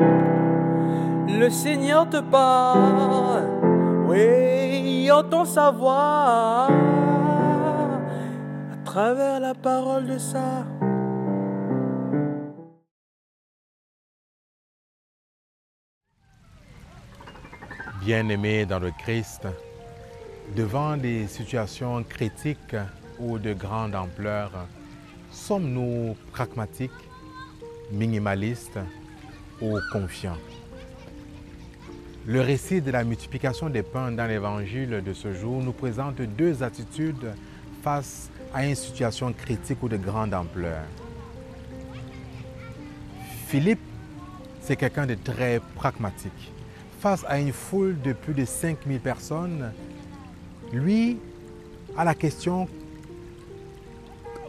Le Seigneur te parle, oui, entend sa voix à travers la parole de ça. Bien-aimés dans le Christ, devant des situations critiques ou de grande ampleur, sommes-nous pragmatiques, minimalistes ou confiants Le récit de la multiplication des pains dans l'évangile de ce jour nous présente deux attitudes face à une situation critique ou de grande ampleur. Philippe, c'est quelqu'un de très pragmatique. Face à une foule de plus de 5000 personnes, lui, à la question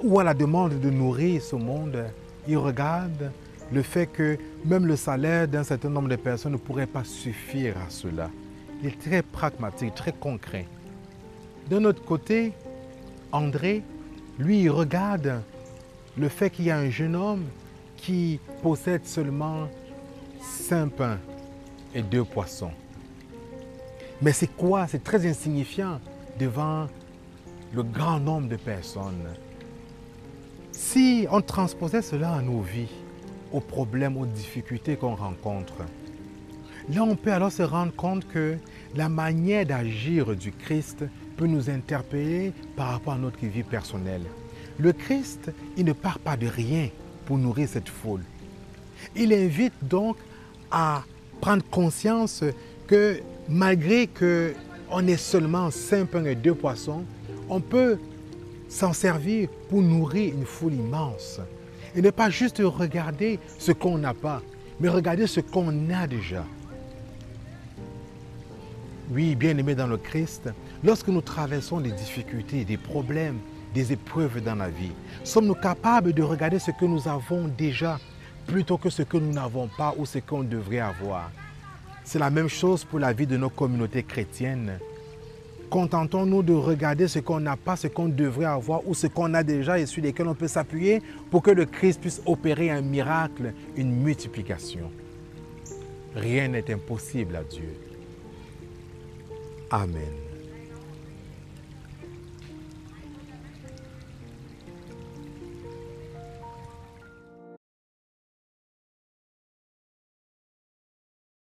ou à la demande de nourrir ce monde, il regarde le fait que même le salaire d'un certain nombre de personnes ne pourrait pas suffire à cela. Il est très pragmatique, très concret. D'un autre côté, André, lui, regarde le fait qu'il y a un jeune homme qui possède seulement cinq pains et deux poissons. Mais c'est quoi? C'est très insignifiant devant le grand nombre de personnes. Si on transposait cela à nos vies, aux problèmes, aux difficultés qu'on rencontre, là on peut alors se rendre compte que la manière d'agir du Christ peut nous interpeller par rapport à notre vie personnelle. Le Christ, il ne part pas de rien pour nourrir cette foule. Il invite donc à prendre conscience que malgré qu'on ait seulement cinq pains et deux poissons, on peut s'en servir pour nourrir une foule immense. Et ne pas juste regarder ce qu'on n'a pas, mais regarder ce qu'on a déjà. Oui, bien aimé dans le Christ, lorsque nous traversons des difficultés, des problèmes, des épreuves dans la vie, sommes-nous capables de regarder ce que nous avons déjà plutôt que ce que nous n'avons pas ou ce qu'on devrait avoir? C'est la même chose pour la vie de nos communautés chrétiennes. Contentons-nous de regarder ce qu'on n'a pas, ce qu'on devrait avoir ou ce qu'on a déjà et sur lesquels on peut s'appuyer pour que le Christ puisse opérer un miracle, une multiplication. Rien n'est impossible à Dieu. Amen.